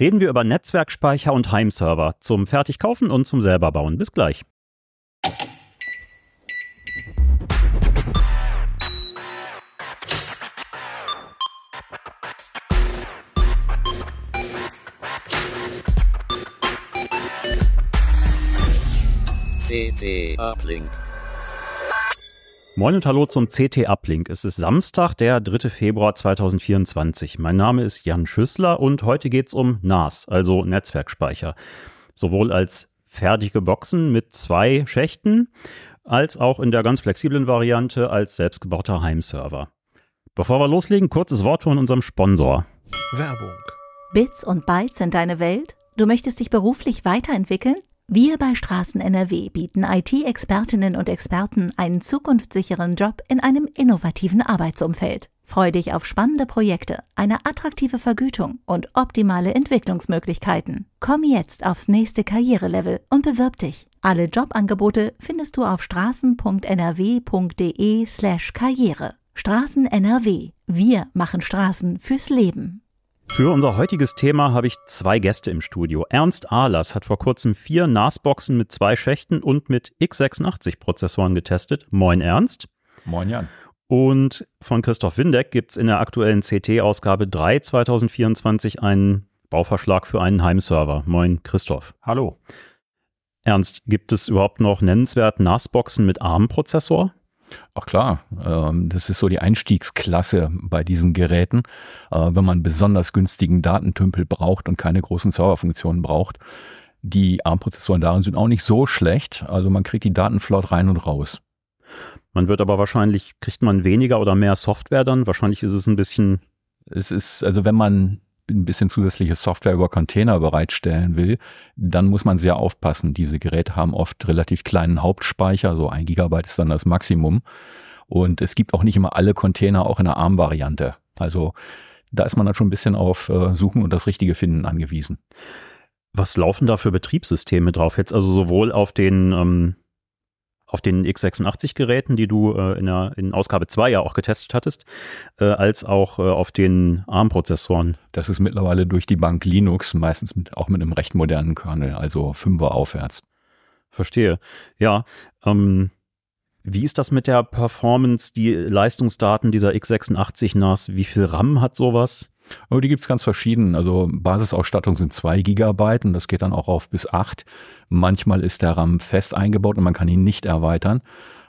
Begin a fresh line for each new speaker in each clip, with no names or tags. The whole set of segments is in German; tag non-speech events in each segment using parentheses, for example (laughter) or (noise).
reden wir über Netzwerkspeicher und Heimserver zum Fertigkaufen und zum selber bauen. Bis gleich.
CT Uplink.
Moin und hallo zum CT Uplink. Es ist Samstag, der 3. Februar 2024. Mein Name ist Jan Schüssler und heute geht es um NAS, also Netzwerkspeicher. Sowohl als fertige Boxen mit zwei Schächten, als auch in der ganz flexiblen Variante als selbstgebauter Heimserver. Bevor wir loslegen, kurzes Wort von unserem Sponsor.
Werbung.
Bits und Bytes sind deine Welt? Du möchtest dich beruflich weiterentwickeln? Wir bei Straßen NRW bieten IT-Expertinnen und Experten einen zukunftssicheren Job in einem innovativen Arbeitsumfeld. Freu dich auf spannende Projekte, eine attraktive Vergütung und optimale Entwicklungsmöglichkeiten. Komm jetzt aufs nächste Karrierelevel und bewirb dich. Alle Jobangebote findest du auf straßen.nrw.de slash Karriere. Straßen NRW. Wir machen Straßen fürs Leben.
Für unser heutiges Thema habe ich zwei Gäste im Studio. Ernst Ahlers hat vor kurzem vier NAS-Boxen mit zwei Schächten und mit x86-Prozessoren getestet. Moin Ernst.
Moin Jan.
Und von Christoph Windeck gibt es in der aktuellen CT-Ausgabe 3 2024 einen Bauverschlag für einen Heimserver. Moin Christoph.
Hallo.
Ernst, gibt es überhaupt noch nennenswert NAS-Boxen mit ARM-Prozessor?
Ach klar, ähm, das ist so die Einstiegsklasse bei diesen Geräten. Äh, wenn man besonders günstigen Datentümpel braucht und keine großen Serverfunktionen braucht. Die ARM-Prozessoren darin sind auch nicht so schlecht. Also man kriegt die Daten flott rein und raus.
Man wird aber wahrscheinlich, kriegt man weniger oder mehr Software dann? Wahrscheinlich ist es ein bisschen.
Es ist, also wenn man ein bisschen zusätzliche Software über Container bereitstellen will, dann muss man sehr aufpassen. Diese Geräte haben oft relativ kleinen Hauptspeicher, so ein Gigabyte ist dann das Maximum. Und es gibt auch nicht immer alle Container auch in der ARM-Variante. Also da ist man dann schon ein bisschen auf äh, Suchen und das Richtige finden angewiesen.
Was laufen da für Betriebssysteme drauf jetzt? Also sowohl auf den ähm, auf den x86-Geräten, die du äh, in, der, in Ausgabe 2 ja auch getestet hattest, äh, als auch äh, auf den ARM-Prozessoren.
Das ist mittlerweile durch die Bank Linux, meistens mit, auch mit einem recht modernen Kernel, also 5er aufwärts.
Verstehe. Ja. Ähm, wie ist das mit der Performance, die Leistungsdaten dieser x86 NAS? Wie viel RAM hat sowas?
Oh, die gibt's ganz verschieden. Also Basisausstattung sind zwei Gigabyte und das geht dann auch auf bis acht. Manchmal ist der RAM fest eingebaut und man kann ihn nicht erweitern.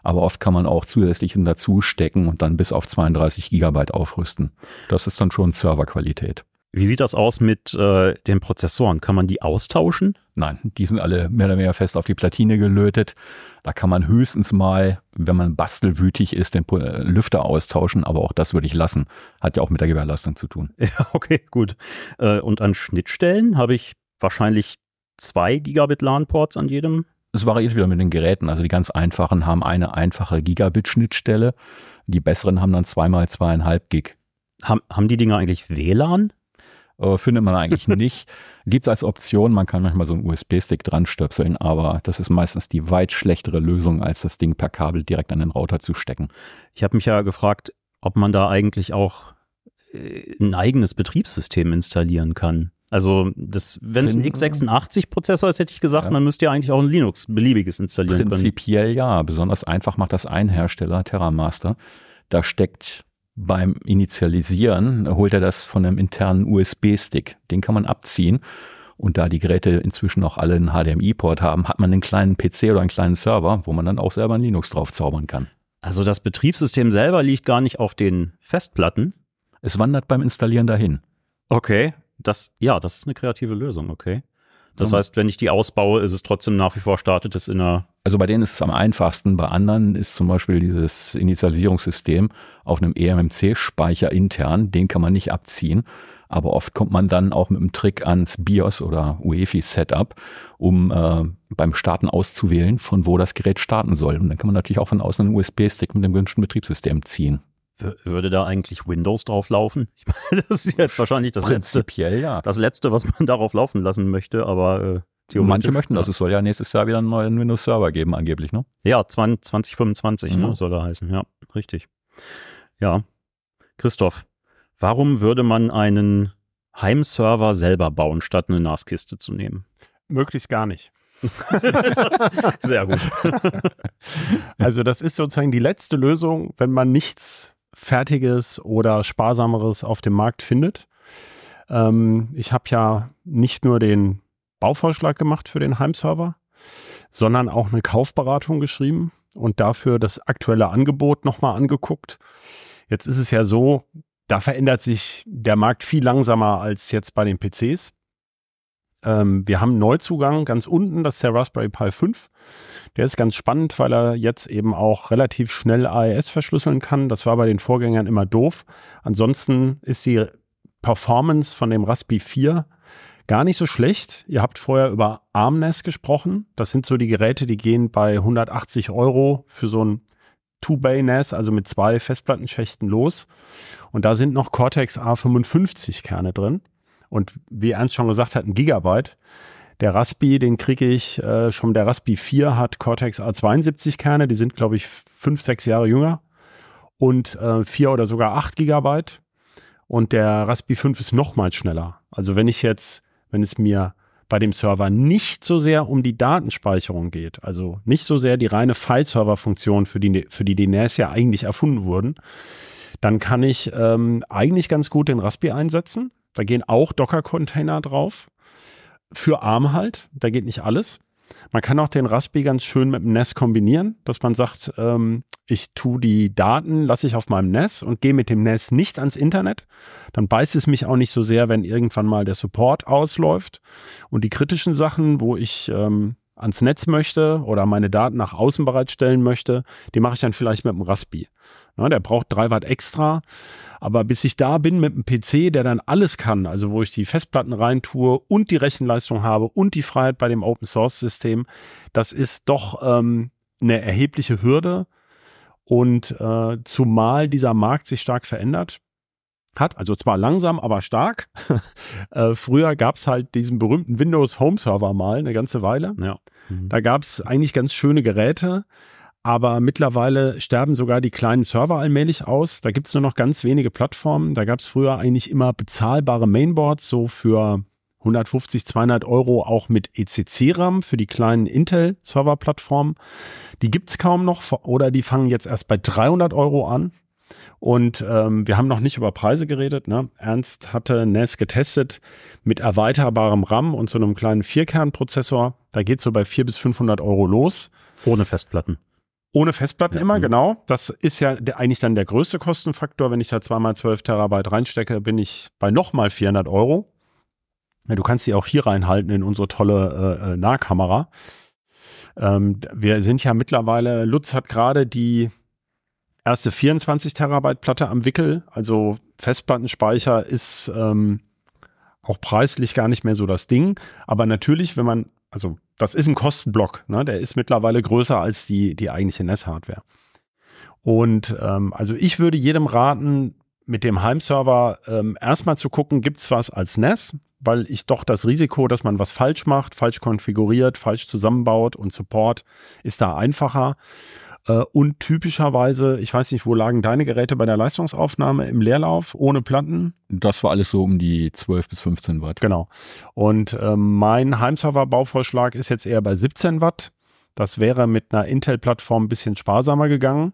Aber oft kann man auch zusätzlich dazu stecken und dann bis auf 32 Gigabyte aufrüsten. Das ist dann schon Serverqualität.
Wie sieht das aus mit äh, den Prozessoren? Kann man die austauschen?
Nein, die sind alle mehr oder weniger fest auf die Platine gelötet. Da kann man höchstens mal, wenn man bastelwütig ist, den äh, Lüfter austauschen, aber auch das würde ich lassen. Hat ja auch mit der Gewährleistung zu tun. (laughs)
Ja, okay, gut. Äh, und an Schnittstellen habe ich wahrscheinlich zwei Gigabit LAN-Ports an jedem.
Es variiert wieder mit den Geräten. Also die ganz einfachen haben eine einfache Gigabit-Schnittstelle. Die besseren haben dann zweimal zweieinhalb Gig.
Haben, haben die Dinger eigentlich WLAN?
Äh, findet man eigentlich (laughs) nicht. Gibt es als Option, man kann manchmal so einen USB-Stick dran stöpseln, aber das ist meistens die weit schlechtere Lösung, als das Ding per Kabel direkt an den Router zu stecken.
Ich habe mich ja gefragt, ob man da eigentlich auch äh, ein eigenes Betriebssystem installieren kann. Also wenn es ein x86-Prozessor ist, hätte ich gesagt, ja. dann müsst ihr eigentlich auch ein Linux beliebiges installieren
Prinzipiell
können.
ja. Besonders einfach macht das ein Hersteller, TerraMaster. Da steckt beim Initialisieren holt er das von einem internen USB-Stick. Den kann man abziehen. Und da die Geräte inzwischen auch alle einen HDMI-Port haben, hat man einen kleinen PC oder einen kleinen Server, wo man dann auch selber ein Linux drauf zaubern kann.
Also das Betriebssystem selber liegt gar nicht auf den Festplatten.
Es wandert beim Installieren dahin.
Okay, das, ja, das ist eine kreative Lösung, okay. Das heißt, wenn ich die ausbaue, ist es trotzdem nach wie vor startet es in einer.
Also bei denen ist es am einfachsten. Bei anderen ist zum Beispiel dieses Initialisierungssystem auf einem eMMC-Speicher intern. Den kann man nicht abziehen. Aber oft kommt man dann auch mit einem Trick ans BIOS oder UEFI-Setup, um äh, beim Starten auszuwählen, von wo das Gerät starten soll. Und dann kann man natürlich auch von außen einen USB-Stick mit dem gewünschten Betriebssystem ziehen.
Würde da eigentlich Windows drauf laufen? Ich meine, (laughs) das ist jetzt wahrscheinlich das
Prinzipiell,
letzte,
ja.
das letzte, was man (laughs) darauf laufen lassen möchte, aber
äh, Manche möchten das. Es soll ja nächstes Jahr wieder einen neuen Windows-Server geben, angeblich, ne?
Ja, 20, 2025 mhm. ne, soll er heißen. Ja, richtig. Ja. Christoph, warum würde man einen Heimserver selber bauen, statt eine NAS-Kiste zu nehmen?
Möglichst gar nicht. (laughs)
Sehr gut.
Also das ist sozusagen die letzte Lösung, wenn man nichts Fertiges oder Sparsameres auf dem Markt findet. Ähm, ich habe ja nicht nur den Bauvorschlag gemacht für den Heimserver, sondern auch eine Kaufberatung geschrieben und dafür das aktuelle Angebot nochmal angeguckt. Jetzt ist es ja so, da verändert sich der Markt viel langsamer als jetzt bei den PCs. Ähm, wir haben Neuzugang ganz unten, das ist der Raspberry Pi 5. Der ist ganz spannend, weil er jetzt eben auch relativ schnell AES verschlüsseln kann. Das war bei den Vorgängern immer doof. Ansonsten ist die Performance von dem Raspberry 4 gar nicht so schlecht. Ihr habt vorher über ARMNES gesprochen. Das sind so die Geräte, die gehen bei 180 Euro für so ein Two-Bay-NAS, also mit zwei Festplattenschächten los. Und da sind noch Cortex A55 Kerne drin. Und wie Ernst schon gesagt hat, ein Gigabyte. Der Raspi, den kriege ich äh, schon, der Raspi 4 hat Cortex A72 Kerne, die sind, glaube ich, fünf, sechs Jahre jünger. Und äh, vier oder sogar acht Gigabyte. Und der Raspi 5 ist nochmal schneller. Also wenn ich jetzt, wenn es mir bei dem Server nicht so sehr um die Datenspeicherung geht, also nicht so sehr die reine File-Server-Funktion, für die, für die die NAS ja eigentlich erfunden wurden, dann kann ich ähm, eigentlich ganz gut den Raspi einsetzen. Da gehen auch Docker-Container drauf. Für ARM halt, da geht nicht alles. Man kann auch den Raspi ganz schön mit dem NAS kombinieren, dass man sagt, ähm, ich tue die Daten, lasse ich auf meinem NAS und gehe mit dem NAS nicht ans Internet. Dann beißt es mich auch nicht so sehr, wenn irgendwann mal der Support ausläuft. Und die kritischen Sachen, wo ich ähm, ans Netz möchte oder meine Daten nach außen bereitstellen möchte, die mache ich dann vielleicht mit dem Raspi. Ja, der braucht drei Watt extra. Aber bis ich da bin mit einem PC, der dann alles kann, also wo ich die Festplatten reintue und die Rechenleistung habe und die Freiheit bei dem Open Source System, das ist doch ähm, eine erhebliche Hürde. Und äh, zumal dieser Markt sich stark verändert hat, also zwar langsam, aber stark. (laughs) äh, früher gab es halt diesen berühmten Windows Home Server mal eine ganze Weile. Ja. Mhm. Da gab es eigentlich ganz schöne Geräte, aber mittlerweile sterben sogar die kleinen Server allmählich aus. Da gibt es nur noch ganz wenige Plattformen. Da gab es früher eigentlich immer bezahlbare Mainboards, so für 150, 200 Euro auch mit ECC-RAM für die kleinen Intel-Server-Plattformen. Die gibt es kaum noch oder die fangen jetzt erst bei 300 Euro an. Und ähm, wir haben noch nicht über Preise geredet. Ne? Ernst hatte NAS getestet mit erweiterbarem RAM und so einem kleinen Vierkernprozessor. Da geht es so bei 400 bis 500 Euro los.
Ohne Festplatten.
Ohne Festplatten ja, immer, mh. genau. Das ist ja der, eigentlich dann der größte Kostenfaktor. Wenn ich da zweimal 12 Terabyte reinstecke, bin ich bei nochmal 400 Euro. Ja, du kannst sie auch hier reinhalten in unsere tolle äh, äh, Nahkamera. Ähm, wir sind ja mittlerweile, Lutz hat gerade die erste 24 Terabyte Platte am Wickel. Also Festplattenspeicher ist ähm, auch preislich gar nicht mehr so das Ding. Aber natürlich, wenn man, also das ist ein Kostenblock, ne? der ist mittlerweile größer als die, die eigentliche NES-Hardware. Und ähm, also ich würde jedem raten, mit dem Heimserver ähm, erstmal zu gucken, gibt's was als NES, weil ich doch das Risiko, dass man was falsch macht, falsch konfiguriert, falsch zusammenbaut und Support ist da einfacher. Äh, und typischerweise, ich weiß nicht, wo lagen deine Geräte bei der Leistungsaufnahme im Leerlauf ohne Platten?
Das war alles so um die 12 bis 15 Watt.
Genau. Und äh, mein Heimserver-Bauvorschlag ist jetzt eher bei 17 Watt. Das wäre mit einer Intel-Plattform ein bisschen sparsamer gegangen.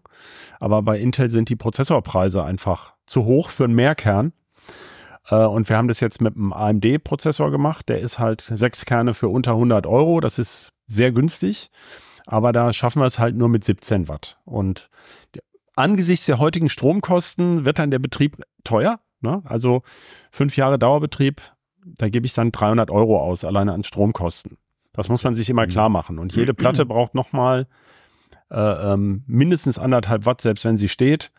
Aber bei Intel sind die Prozessorpreise einfach zu hoch für einen Mehrkern. Äh, und wir haben das jetzt mit einem AMD-Prozessor gemacht. Der ist halt sechs Kerne für unter 100 Euro. Das ist sehr günstig. Aber da schaffen wir es halt nur mit 17 Watt. Und angesichts der heutigen Stromkosten wird dann der Betrieb teuer. Ne? Also fünf Jahre Dauerbetrieb, da gebe ich dann 300 Euro aus, alleine an Stromkosten. Das muss man sich immer mhm. klar machen. Und jede Platte (clears throat) braucht nochmal äh, ähm, mindestens anderthalb Watt, selbst wenn sie steht.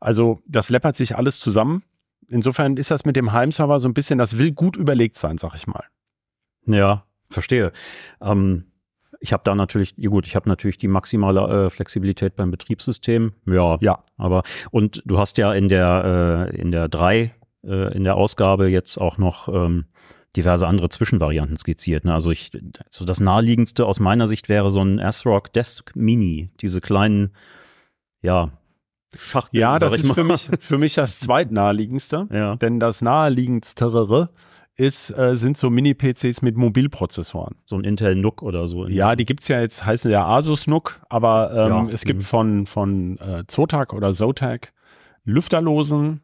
Also das läppert sich alles zusammen. Insofern ist das mit dem Heimserver so ein bisschen, das will gut überlegt sein, sag ich mal.
Ja, verstehe. Ähm, ich habe da natürlich, ja gut, ich habe natürlich die maximale äh, Flexibilität beim Betriebssystem. Ja, ja. Aber und du hast ja in der äh, in der drei äh, in der Ausgabe jetzt auch noch ähm, diverse andere Zwischenvarianten skizziert. Ne? Also ich, so das naheliegendste aus meiner Sicht wäre so ein ASRock Desk Mini, diese kleinen, ja, Schachtel.
Ja, das ist
mal.
für mich, für mich das (laughs) zweitnaheliegendste.
Ja.
Denn das naheliegendstere ist, äh, sind so Mini-PCs mit Mobilprozessoren.
So ein Intel NUC oder so.
Ja, die gibt's ja jetzt, heißen ja Asus NUC, aber ähm,
Ja,
es gibt
mhm.
von, von äh, Zotac oder Zotac lüfterlosen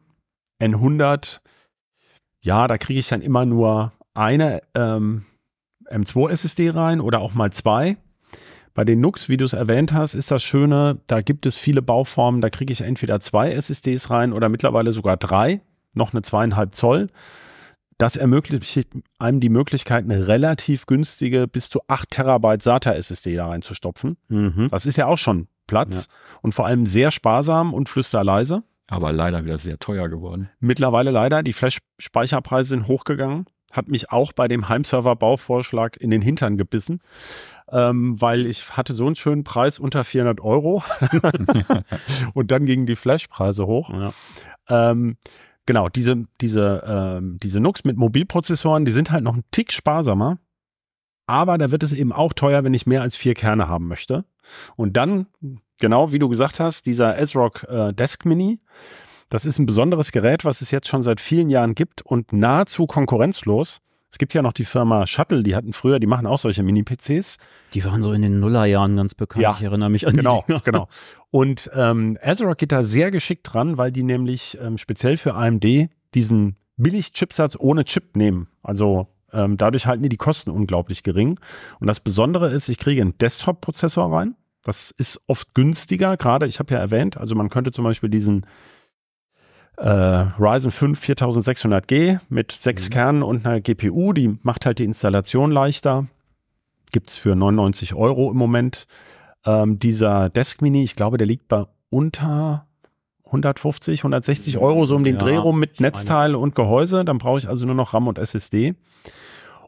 N100. Ja, da kriege ich dann immer nur eine ähm, M2 SSD rein oder auch mal zwei. Bei den NUCs, wie du es erwähnt hast, ist das Schöne, da gibt es viele Bauformen, da kriege ich entweder zwei SSDs rein oder mittlerweile sogar drei, noch eine zweieinhalb Zoll. Das ermöglicht einem die Möglichkeit, eine relativ günstige bis zu 8 Terabyte SATA SSD da reinzustopfen.
Mhm.
Das ist ja auch schon Platz und vor allem sehr sparsam und flüsterleise.
Aber leider wieder sehr teuer geworden.
Mittlerweile leider, die Flash-Speicherpreise sind hochgegangen. Hat mich auch bei dem Heimserver-Bauvorschlag in den Hintern gebissen, ähm, weil ich hatte so einen schönen Preis unter 400 Euro (laughs) (laughs) und dann gingen die Flash-Preise hoch.
Ja.
Ähm, genau, diese, diese, ähm, diese NUCs mit Mobilprozessoren, die sind halt noch ein Tick sparsamer. Aber da wird es eben auch teuer, wenn ich mehr als vier Kerne haben möchte. Und dann, genau wie du gesagt hast, dieser ASRock äh, Desk Mini, das ist ein besonderes Gerät, was es jetzt schon seit vielen Jahren gibt und nahezu konkurrenzlos. Es gibt ja noch die Firma Shuttle, die hatten früher, die machen auch solche Mini-PCs.
Die waren so in den Nullerjahren ganz bekannt.
Ja.
Ich erinnere mich an
Genau,
die Dinger. (laughs)
genau. Und ähm, ASRock geht da sehr geschickt dran, weil die nämlich ähm, speziell für AMD diesen Billig-Chipsatz ohne Chip nehmen. Also ähm, dadurch halten die die Kosten unglaublich gering. Und das Besondere ist, ich kriege einen Desktop-Prozessor rein. Das ist oft günstiger, gerade ich habe ja erwähnt, also man könnte zum Beispiel diesen äh, Ryzen 5 4600G mit sechs
Mhm.
Kernen und einer GPU, die macht halt die Installation leichter. Gibt's für 99 Euro im Moment. Ähm, dieser Desk Mini, ich glaube, der liegt bei unter 150, 160 Euro so um den
Ja,
Dreh rum mit Netzteil und Gehäuse. Dann brauche ich also nur noch RAM und SSD.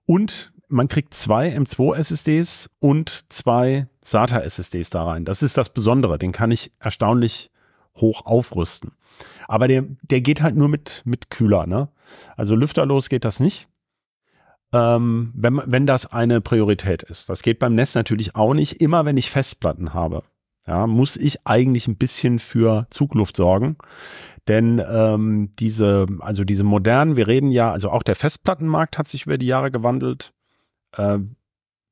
Und man kriegt zwei M2 SSDs und zwei SATA SSDs da rein. Das ist das Besondere. Den kann ich erstaunlich hoch aufrüsten. Aber der, der geht halt nur mit, mit Kühler, ne? Also lüfterlos geht das nicht. Ähm, wenn, wenn das eine Priorität ist. Das geht beim Nest natürlich auch nicht. Immer wenn ich Festplatten habe, ja, muss ich eigentlich ein bisschen für Zugluft sorgen. Denn ähm, diese, also diese modernen, wir reden ja, also auch der Festplattenmarkt hat sich über die Jahre gewandelt. Äh,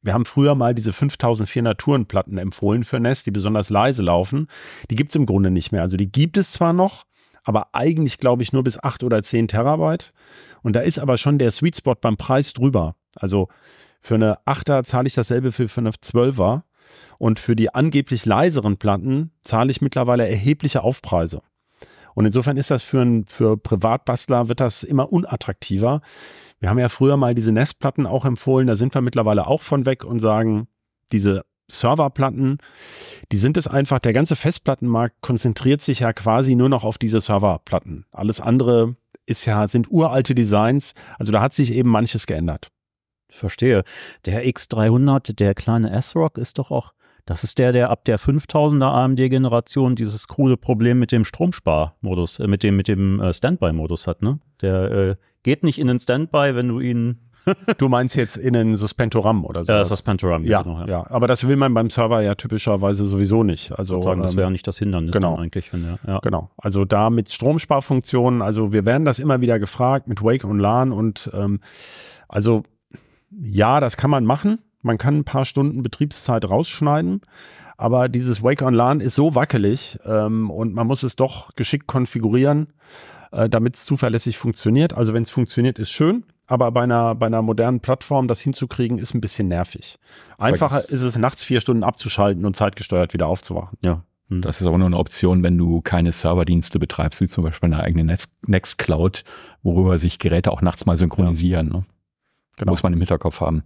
wir haben früher mal diese 5400 Tourenplatten empfohlen für Nest, die besonders leise laufen. Die gibt's im Grunde nicht mehr. Also die gibt es zwar noch, aber eigentlich glaube ich nur bis 8 oder 10 Terabyte. Und da ist aber schon der Sweet Spot beim Preis drüber. Also für eine 8er zahle ich dasselbe für, für eine 12er. Und für die angeblich leiseren Platten zahle ich mittlerweile erhebliche Aufpreise. Und insofern ist das für, ein, für Privatbastler wird das immer unattraktiver. Wir haben ja früher mal diese Nestplatten auch empfohlen, da sind wir mittlerweile auch von weg und sagen, diese Serverplatten, die sind es einfach, der ganze Festplattenmarkt konzentriert sich ja quasi nur noch auf diese Serverplatten. Alles andere ist ja, sind uralte Designs, also da hat sich eben manches geändert.
Ich verstehe. Der X300, der kleine S-Rock ist doch auch, das ist der, der ab der 5000er AMD-Generation dieses krude Problem mit dem Stromsparmodus, äh, mit dem, mit dem äh, Standby-Modus hat, ne? Der äh, geht nicht in den Standby, wenn du ihn, (laughs)
Du meinst jetzt in ein Suspentoram oder so?
äh, das ist das Pantoram,
ja,
genau,
ja, aber das will man beim Server ja typischerweise sowieso nicht. Also
Sagen, das
ähm,
wäre ja nicht das Hindernis
genau.
dann eigentlich, wenn der, ja.
Genau, also da mit Stromsparfunktionen, also wir werden das immer wieder gefragt mit Wake und LAN und ähm, also ja, das kann man machen. Man kann ein paar Stunden Betriebszeit rausschneiden, aber dieses Wake on LAN ist so wackelig ähm, und man muss es doch geschickt konfigurieren, äh, damit es zuverlässig funktioniert. Also wenn es funktioniert, ist schön, aber bei einer, bei einer modernen Plattform das hinzukriegen, ist ein bisschen nervig. Einfacher ist es, nachts vier Stunden abzuschalten und zeitgesteuert wieder aufzuwachen.
ja. Hm.
Das ist aber nur eine Option, wenn du keine Serverdienste betreibst, wie zum Beispiel eine eigene Nextcloud, worüber sich Geräte auch nachts mal synchronisieren. Ne?
Genau.
Muss man im Hinterkopf haben.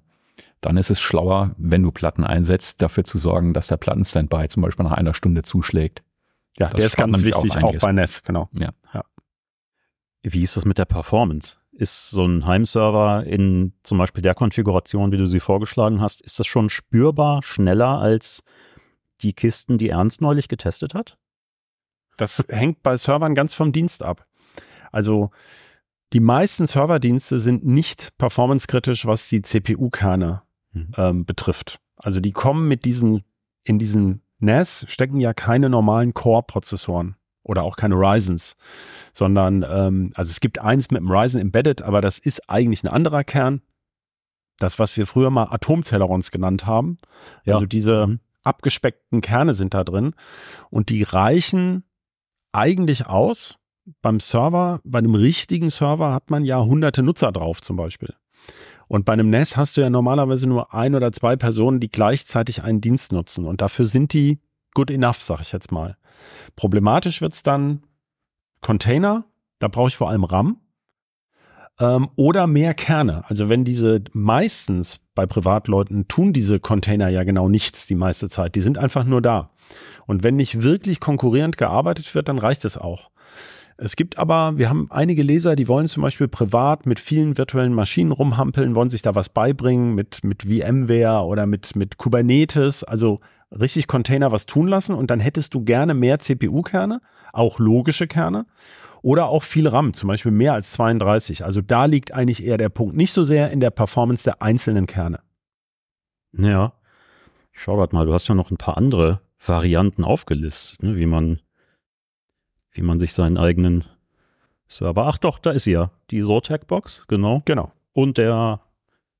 Dann ist es schlauer, wenn du Platten einsetzt, dafür zu sorgen, dass der Plattenstandby zum Beispiel nach einer Stunde zuschlägt.
Ja,
Das
der ist ganz
auch
wichtig, auch,
einiges.
bei NES, genau.
Wie ist das mit der Performance? Ist so ein Heimserver in zum Beispiel der Konfiguration, wie du sie vorgeschlagen hast, ist das schon spürbar schneller als die Kisten, die Ernst neulich getestet hat?
Das (laughs) hängt bei Servern ganz vom Dienst ab. Also die meisten Serverdienste sind nicht performancekritisch, was die CPU-Kerne
Mhm.
ähm, betrifft. Also die kommen mit diesen, in diesen NAS stecken ja keine normalen Core-Prozessoren. oder auch keine Ryzens, sondern ähm, also es gibt eins mit dem Ryzen embedded, aber das ist eigentlich ein anderer Kern. Das, was wir früher mal Atomcellerons genannt haben.
Ja.
Also diese
Mhm.
abgespeckten Kerne sind da drin und die reichen eigentlich aus. Beim Server, bei einem richtigen Server hat man ja hunderte Nutzer drauf zum Beispiel. Und bei einem NAS hast du ja normalerweise nur ein oder zwei Personen, die gleichzeitig einen Dienst nutzen. Und dafür sind die good enough, sag ich jetzt mal. Problematisch wird's dann Container, da brauche ich vor allem RAM. Ähm, oder mehr Kerne. Also wenn diese meistens bei Privatleuten tun diese Container ja genau nichts die meiste Zeit. Die sind einfach nur da. Und wenn nicht wirklich konkurrierend gearbeitet wird, dann reicht es auch. Es gibt aber, wir haben einige Leser, die wollen zum Beispiel privat mit vielen virtuellen Maschinen rumhampeln, wollen sich da was beibringen mit, mit VMware oder mit, mit Kubernetes, also richtig Container was tun lassen und dann hättest du gerne mehr CPU-Kerne, auch logische Kerne oder auch viel RAM, zum Beispiel mehr als 32. Also da liegt eigentlich eher der Punkt, nicht so sehr in der Performance der einzelnen Kerne.
Ja. Ich schau grad mal, du hast ja noch ein paar andere Varianten aufgelistet, ne, wie man, wie man sich seinen eigenen Server. Ach doch, da ist sie ja. Die Zotac-Box, genau.
Genau.
Und der,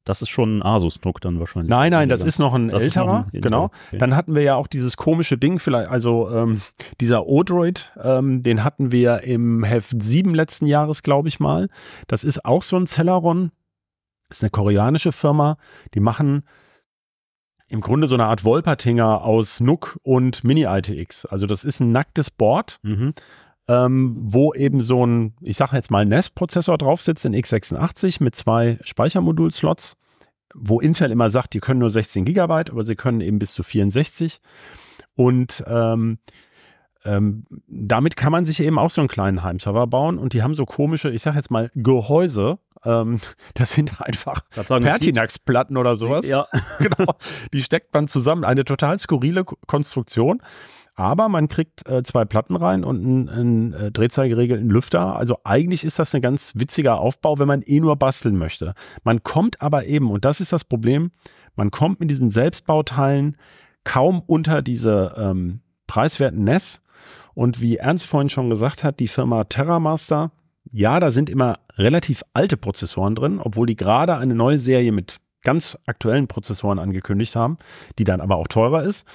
das ist schon ein Asus-Nook dann wahrscheinlich.
Nein, nein, das ist noch ein
Das
älterer,
noch ein
genau.
okay.
Dann hatten wir ja auch dieses komische Ding, vielleicht, also ähm, dieser Odroid, ähm, den hatten wir im Heft 7 letzten Jahres, glaube ich mal. Das ist auch so ein Celeron. Das ist eine koreanische Firma. Die machen im Grunde so eine Art Wolpertinger aus NUC und Mini-ITX. Also das ist ein nacktes Board,
Mhm.
Ähm, wo eben so ein, ich sage jetzt mal, NES-Prozessor drauf sitzt in x86 mit zwei Speichermodul-Slots, wo Intel immer sagt, die können nur 16 Gigabyte, aber sie können eben bis zu 64. Und ähm, ähm, damit kann man sich eben auch so einen kleinen Heimserver bauen und die haben so komische, ich sage jetzt mal, Gehäuse. Ähm, (laughs) das sind einfach
sieht-
Pertinax-Platten oder sowas
Ja. (laughs)
genau. Die steckt man zusammen. Eine total skurrile Ko- Konstruktion. Aber man kriegt äh, zwei Platten rein und einen, einen äh, drehzahlgeregelten Lüfter. Also eigentlich ist das ein ganz witziger Aufbau, wenn man eh nur basteln möchte. Man kommt aber eben, und das ist das Problem, man kommt mit diesen Selbstbauteilen kaum unter diese ähm, preiswerten NES. Und wie Ernst vorhin schon gesagt hat, die Firma TerraMaster, ja, da sind immer relativ alte Prozessoren drin, obwohl die gerade eine neue Serie mit ganz aktuellen Prozessoren angekündigt haben, die dann aber auch teurer ist.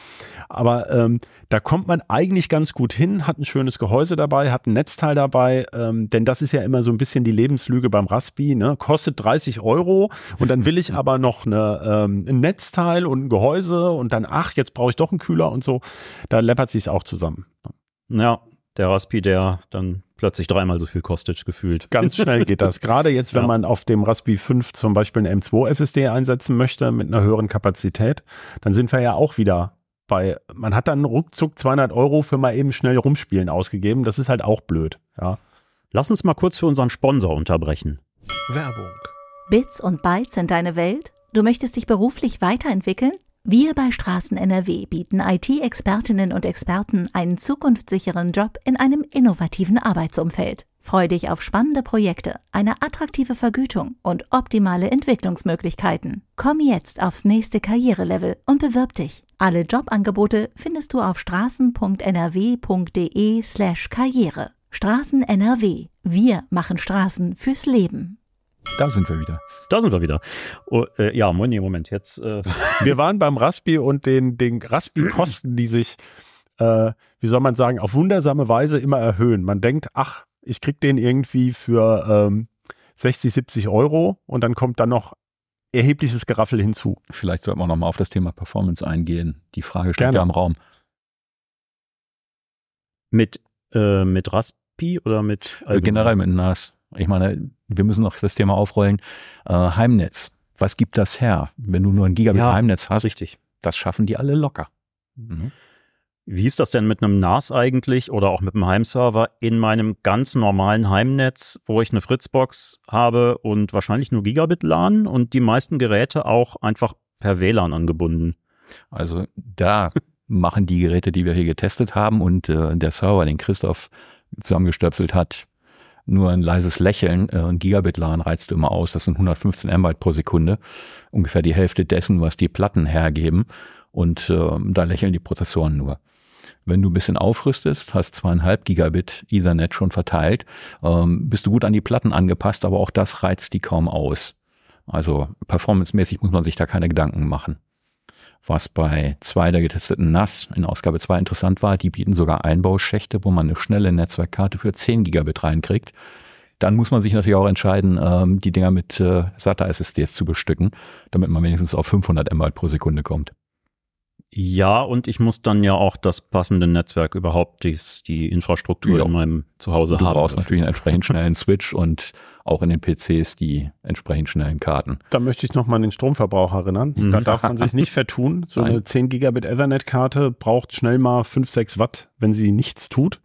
Aber ähm, da kommt man eigentlich ganz gut hin, hat ein schönes Gehäuse dabei, hat ein Netzteil dabei, ähm, denn das ist ja immer so ein bisschen die Lebenslüge beim Raspi, ne? kostet 30 Euro und dann will ich aber noch eine, ähm, ein Netzteil und ein Gehäuse und dann, ach, jetzt brauche ich doch einen Kühler und so. Da läppert sich's auch zusammen.
Ja, der Raspi, der dann plötzlich dreimal so viel kostet, gefühlt.
Ganz schnell geht das. (laughs) Gerade jetzt, wenn
Ja.
man auf dem Raspberry 5 zum Beispiel eine M2 SSD einsetzen möchte mit einer höheren Kapazität, dann sind wir ja auch wieder bei, man hat dann ruckzuck 200 Euro für mal eben schnell rumspielen ausgegeben. Das ist halt auch blöd. Ja.
Lass uns mal kurz für unseren Sponsor unterbrechen.
Werbung.
Bits und Bytes sind deine Welt? Du möchtest dich beruflich weiterentwickeln? Wir bei Straßen NRW bieten IT-Expertinnen und Experten einen zukunftssicheren Job in einem innovativen Arbeitsumfeld. Freu dich auf spannende Projekte, eine attraktive Vergütung und optimale Entwicklungsmöglichkeiten. Komm jetzt aufs nächste Karrierelevel und bewirb dich. Alle Jobangebote findest du auf straßen.nrw.de slash karriere. Straßen NRW. Wir machen Straßen fürs Leben.
Da sind wir wieder.
Da sind wir wieder. Oh, äh, ja, Moment, nee, Moment, jetzt. Äh, (laughs)
Wir waren beim Raspi und den, den Raspi-Kosten, die sich, äh, wie soll man sagen, auf wundersame Weise immer erhöhen. Man denkt, ach, ich krieg den irgendwie für ähm, 60, 70 Euro und dann kommt dann noch erhebliches Geraffel hinzu.
Vielleicht sollten wir noch mal auf das Thema Performance eingehen. Die Frage steht
Gerne.
ja im Raum.
mit, äh, mit Raspi oder mit.
Äh, generell mit NAS. Ich meine, wir müssen noch das Thema aufrollen. Äh, Heimnetz. Was gibt das her? Wenn du nur ein Gigabit
Ja,
Heimnetz hast,
Richtig.
das schaffen die alle locker. Mhm.
Wie ist das denn mit einem NAS eigentlich oder auch mit einem Heimserver in meinem ganz normalen Heimnetz, wo ich eine Fritzbox habe und wahrscheinlich nur Gigabit LAN und die meisten Geräte auch einfach per WLAN angebunden?
Also da (laughs) machen die Geräte, die wir hier getestet haben und äh, der Server, den Christoph zusammengestöpselt hat, nur ein leises Lächeln. Äh, ein Gigabit LAN reizt immer aus. Das sind 115 Mbit pro Sekunde. Ungefähr die Hälfte dessen, was die Platten hergeben. Und äh, da lächeln die Prozessoren nur. Wenn du ein bisschen aufrüstest, hast zweieinhalb Gigabit Ethernet schon verteilt, ähm, bist du gut an die Platten angepasst, aber auch das reizt die kaum aus. Also performancemäßig muss man sich da keine Gedanken machen. Was bei zwei der getesteten NAS in Ausgabe 2 interessant war, die bieten sogar Einbauschächte, wo man eine schnelle Netzwerkkarte für 10 Gigabit reinkriegt. Dann muss man sich natürlich auch entscheiden, ähm, die Dinger mit äh, SATA-SSDs zu bestücken, damit man wenigstens auf 500 MB pro Sekunde kommt.
Ja, und ich muss dann ja auch das passende Netzwerk überhaupt, dies, die Infrastruktur
Ja.
in meinem Zuhause
Du
haben.
brauchst
dafür.
natürlich einen entsprechend schnellen (laughs) Switch und auch in den PCs die entsprechend schnellen Karten.
Da möchte ich nochmal an den Stromverbrauch erinnern.
Mhm.
Da darf man sich nicht vertun. So eine
Nein.
10 Gigabit Ethernet-Karte braucht schnell mal 5, 6 Watt, wenn sie nichts tut.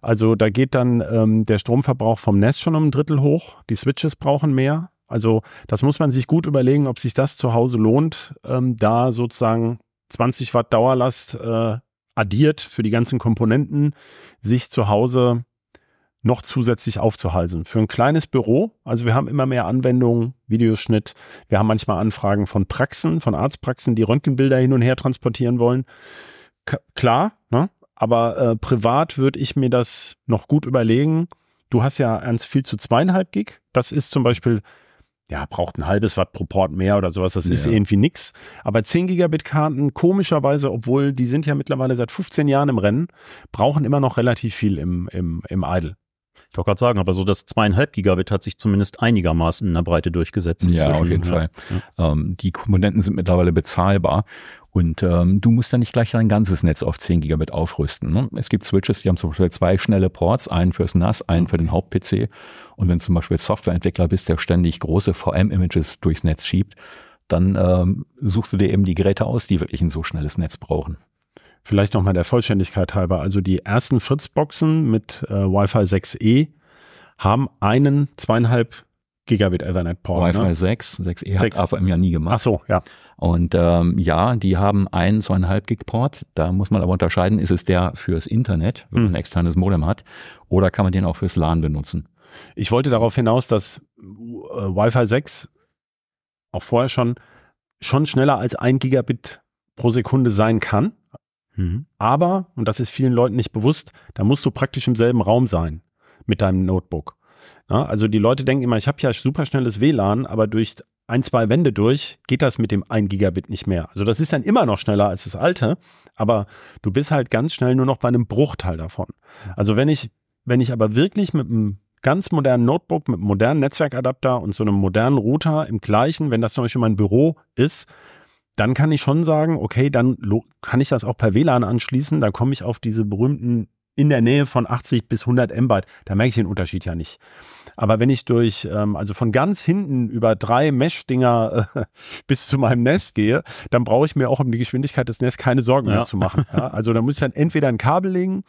Also da geht dann ähm, der Stromverbrauch vom Netz schon um ein Drittel hoch. Die Switches brauchen mehr. Also das muss man sich gut überlegen, ob sich das zu Hause lohnt, ähm, da sozusagen 20 Watt Dauerlast äh, addiert für die ganzen Komponenten, sich zu Hause noch zusätzlich aufzuhalsen. Für ein kleines Büro, also wir haben immer mehr Anwendungen, Videoschnitt, wir haben manchmal Anfragen von Praxen, von Arztpraxen, die Röntgenbilder hin und her transportieren wollen. K klar, ne? aber äh, privat würde ich mir das noch gut überlegen. Du hast ja eins viel zu zweieinhalb Gig. Das ist zum Beispiel, ja, braucht ein halbes Watt pro Port mehr oder sowas. Das ist
Ja.
irgendwie nix. Aber 10 Gigabit Karten, komischerweise, obwohl die sind ja mittlerweile seit 15 Jahren im Rennen, brauchen immer noch relativ viel im, im, im Idle.
Ich wollte gerade sagen, aber so das zweieinhalb Gigabit hat sich zumindest einigermaßen in der Breite durchgesetzt.
Ja,
inzwischen.
auf jeden
Ja.
Fall. Ähm, die Komponenten sind mittlerweile bezahlbar und ähm, du musst dann nicht gleich dein ganzes Netz auf 10 Gigabit aufrüsten. Ne? Es gibt Switches, die haben zum Beispiel zwei schnelle Ports, einen fürs NAS, einen für den Haupt-PC. Und wenn du zum Beispiel Softwareentwickler bist, der ständig große VM-Images durchs Netz schiebt, dann ähm, suchst du dir eben die Geräte aus, die wirklich ein so schnelles Netz brauchen.
Vielleicht nochmal der Vollständigkeit halber. Also die ersten Fritz-Boxen mit äh, Wi-Fi 6E haben einen zweieinhalb Gigabit Ethernet-Port.
Wi-Fi
Ne?
6, 6E
Sechs.
hat AVM ja nie gemacht.
Ach so, ja.
Und ähm, ja, die haben einen zweieinhalb Gig Port. Da muss man aber unterscheiden, ist es der fürs Internet, wenn man
Hm.
ein externes Modem hat, oder kann man den auch fürs LAN benutzen?
Ich wollte darauf hinaus, dass äh, Wi-Fi 6 auch vorher schon, schon schneller als ein Gigabit pro Sekunde sein kann.
Mhm.
Aber, und das ist vielen Leuten nicht bewusst, da musst du praktisch im selben Raum sein mit deinem Notebook. Ja, also die Leute denken immer, ich habe ja super schnelles WLAN, aber durch ein, zwei Wände durch geht das mit dem 1 Gigabit nicht mehr. Also das ist dann immer noch schneller als das alte, aber du bist halt ganz schnell nur noch bei einem Bruchteil davon. Also wenn ich, wenn ich aber wirklich mit einem ganz modernen Notebook, mit einem modernen Netzwerkadapter und so einem modernen Router im gleichen, wenn das zum Beispiel mein Büro ist, dann kann ich schon sagen, okay, dann kann ich das auch per WLAN anschließen, dann komme ich auf diese berühmten in der Nähe von 80 bis 100 Mbit, da merke ich den Unterschied ja nicht. Aber wenn ich durch, ähm, also von ganz hinten über drei Mesh-Dinger äh, (laughs) bis zu meinem Nest gehe, dann brauche ich mir auch um die Geschwindigkeit des Nests keine Sorgen
Ja.
mehr zu machen. Ja? Also da muss ich dann entweder ein Kabel legen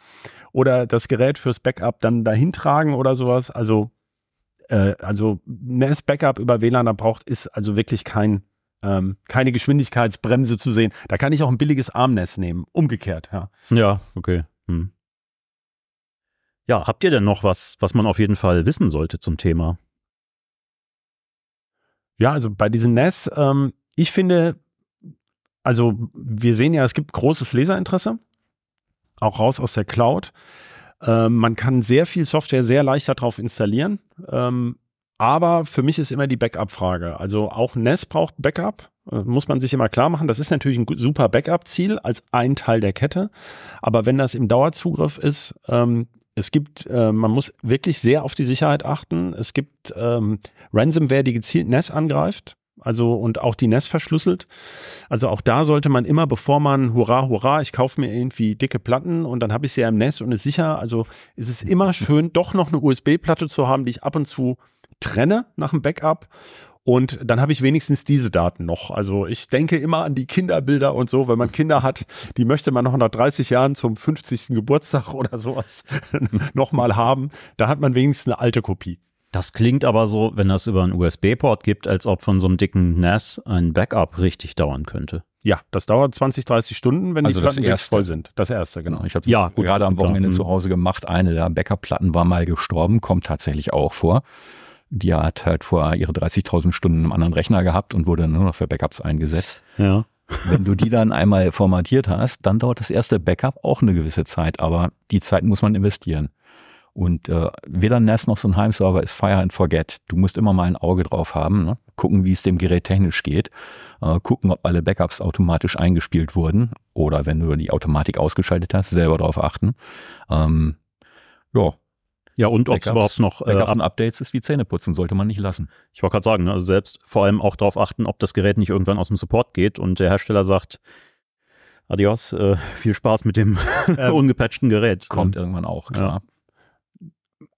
oder das Gerät fürs Backup dann dahin tragen oder sowas. Also, äh, also NAS-Backup über WLAN, da braucht, ist also wirklich kein, ähm, keine Geschwindigkeitsbremse zu sehen. Da kann ich auch ein billiges ARM-NAS nehmen. Umgekehrt, ja.
Ja, okay. Hm. Ja, habt ihr denn noch was, was man auf jeden Fall wissen sollte zum Thema?
Ja, also bei diesen NAS, ähm, ich finde, also wir sehen ja, es gibt großes Leserinteresse, auch raus aus der Cloud. Ähm, man kann sehr viel Software sehr leicht darauf installieren. Ähm, aber für mich ist immer die Backup-Frage. Also auch NAS braucht Backup, äh, muss man sich immer klar machen. Das ist natürlich ein super Backup-Ziel als ein Teil der Kette. Aber wenn das im Dauerzugriff ist, ähm, es gibt, äh, man muss wirklich sehr auf die Sicherheit achten. Es gibt ähm, Ransomware, die gezielt NAS angreift. Also und auch die NAS verschlüsselt. Also auch da sollte man immer, bevor man, hurra, hurra, ich kaufe mir irgendwie dicke Platten und dann habe ich sie ja im NAS und ist sicher. Also ist es immer schön, doch noch eine USB-Platte zu haben, die ich ab und zu trenne nach dem Backup. Und dann habe ich wenigstens diese Daten noch. Also ich denke immer an die Kinderbilder und so, wenn man Kinder hat, die möchte man noch nach 30 Jahren zum 50. Geburtstag (laughs) oder sowas (laughs) nochmal haben. Da hat man wenigstens eine alte Kopie.
Das klingt aber so, wenn das über einen USB-Port gibt, als ob von so einem dicken NAS ein Backup richtig dauern könnte.
Ja, das dauert 20, 30 Stunden, wenn
Also
die Platten
erste.
voll sind. Das erste, genau.
Ich habe
Ja, gut,
gerade am
klar.
Wochenende
Mhm.
zu Hause gemacht. Eine der Backup-Platten war mal gestorben, kommt tatsächlich auch vor. Die hat halt vor ihre 30.000 Stunden einen anderen Rechner gehabt und wurde nur noch für Backups eingesetzt.
Ja.
Wenn du die dann einmal formatiert hast, dann dauert das erste Backup auch eine gewisse Zeit, aber die Zeit muss man investieren. Und äh, weder NAS noch so ein Heimserver ist Fire and Forget. Du musst immer mal ein Auge drauf haben, ne? gucken, wie es dem Gerät technisch geht, äh, gucken, ob alle Backups automatisch eingespielt wurden oder wenn du die Automatik ausgeschaltet hast, selber darauf achten. Ähm, ja,
Ja, und ob es überhaupt noch äh,
und Updates ist wie Zähne putzen, sollte man nicht lassen.
Ich wollte gerade sagen, also selbst vor allem auch darauf achten, ob das Gerät nicht irgendwann aus dem Support geht und der Hersteller sagt, adios, äh, viel Spaß mit dem (laughs)
Ähm,
ungepatchten Gerät.
Kommt irgendwann auch, klar.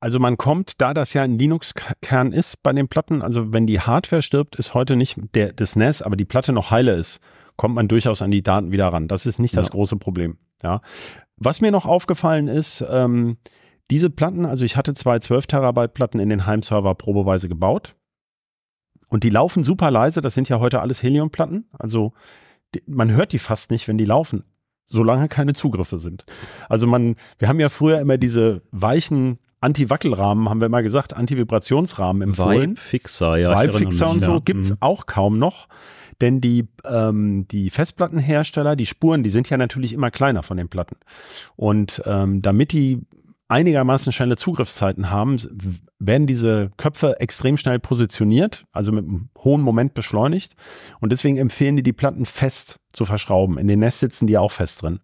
Also man kommt, da das ja ein Linux-Kern ist bei den Platten, also wenn die Hardware stirbt, ist heute nicht der, das NAS, aber die Platte noch heile ist, kommt man durchaus an die Daten wieder ran. Das ist nicht das
Ja.
große Problem. Ja. Was mir noch aufgefallen ist, ähm, diese Platten, also ich hatte zwei 12 Terabyte Platten in den Heimserver probeweise gebaut und die laufen super leise. Das sind ja heute alles Helium-Platten. Also die, man hört die fast nicht, wenn die laufen, solange keine Zugriffe sind. Also man, wir haben ja früher immer diese weichen Anti-Wackelrahmen, haben wir mal gesagt, Anti-Vibrationsrahmen empfohlen.
Vibe-Fixer, ja.
Vibe-Fixer und so
ja.
gibt's
Mhm.
auch kaum noch. Denn die, ähm, die Festplattenhersteller, die Spuren, die sind ja natürlich immer kleiner von den Platten. Und ähm, damit die einigermaßen schnelle Zugriffszeiten haben, werden diese Köpfe extrem schnell positioniert, also mit einem hohen Moment beschleunigt. Und deswegen empfehlen die, die Platten fest zu verschrauben. In den Nest sitzen die auch fest drin.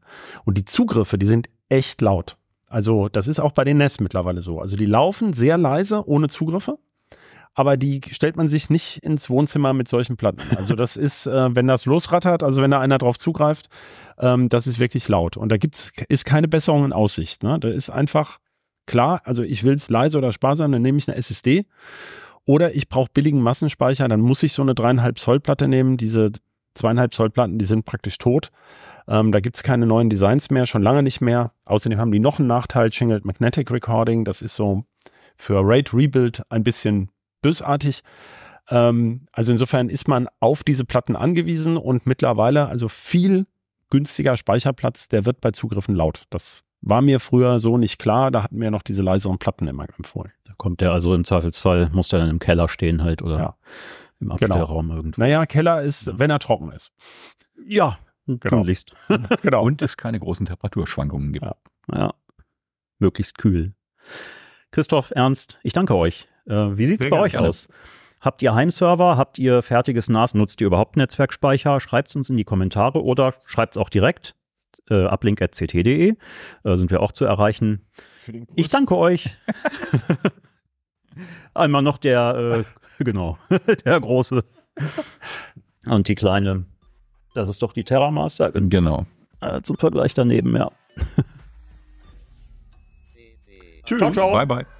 Und die Zugriffe, die sind echt laut. Also das ist auch bei den Nest mittlerweile so. Also die laufen sehr leise, ohne Zugriffe aber die stellt man sich nicht ins Wohnzimmer mit solchen Platten. Also das (laughs) ist, äh, wenn das losrattert, also wenn da einer drauf zugreift, ähm, das ist wirklich laut. Und da gibt's ist keine Besserung in Aussicht. Ne? Da ist einfach klar, also ich will es leise oder sparsam, dann nehme ich eine SSD. Oder ich brauche billigen Massenspeicher, dann muss ich so eine dreieinhalb Zoll Platte nehmen. Diese zweieinhalb Zoll Platten, die sind praktisch tot. Ähm, da gibt's keine neuen Designs mehr, schon lange nicht mehr. Außerdem haben die noch einen Nachteil, Shingled Magnetic Recording. Das ist so für RAID Rebuild ein bisschen bösartig. Ähm, also insofern ist man auf diese Platten angewiesen und mittlerweile also viel günstiger Speicherplatz, der wird bei Zugriffen laut. Das war mir früher so nicht klar. Da hatten wir noch diese leiseren Platten immer empfohlen.
Da kommt der also im Zweifelsfall, muss der dann im Keller stehen halt oder
Ja.
im Abstellraum irgendwo.
Naja, Keller ist, wenn er trocken ist.
Ja,
Genau.
tunlichst. (laughs)
Genau.
Und es keine großen Temperaturschwankungen gibt.
Ja.
Ja, möglichst kühl. Christoph, Ernst, ich danke euch. Äh, wie sieht's
Sehr
bei
gerne,
euch
gerne.
aus? Habt ihr Heimserver? Habt ihr fertiges NAS? Nutzt ihr überhaupt Netzwerkspeicher? Schreibt es uns in die Kommentare oder schreibt es auch direkt. Äh, uplink.ct.de äh, sind wir auch zu erreichen. Ich danke euch. (laughs) Einmal noch der, äh, genau, (laughs) der große. Und die kleine. Das ist doch die TerraMaster.
Genau.
Äh, zum Vergleich daneben, ja.
Tschüss. Ciao, ciao.
Bye, bye.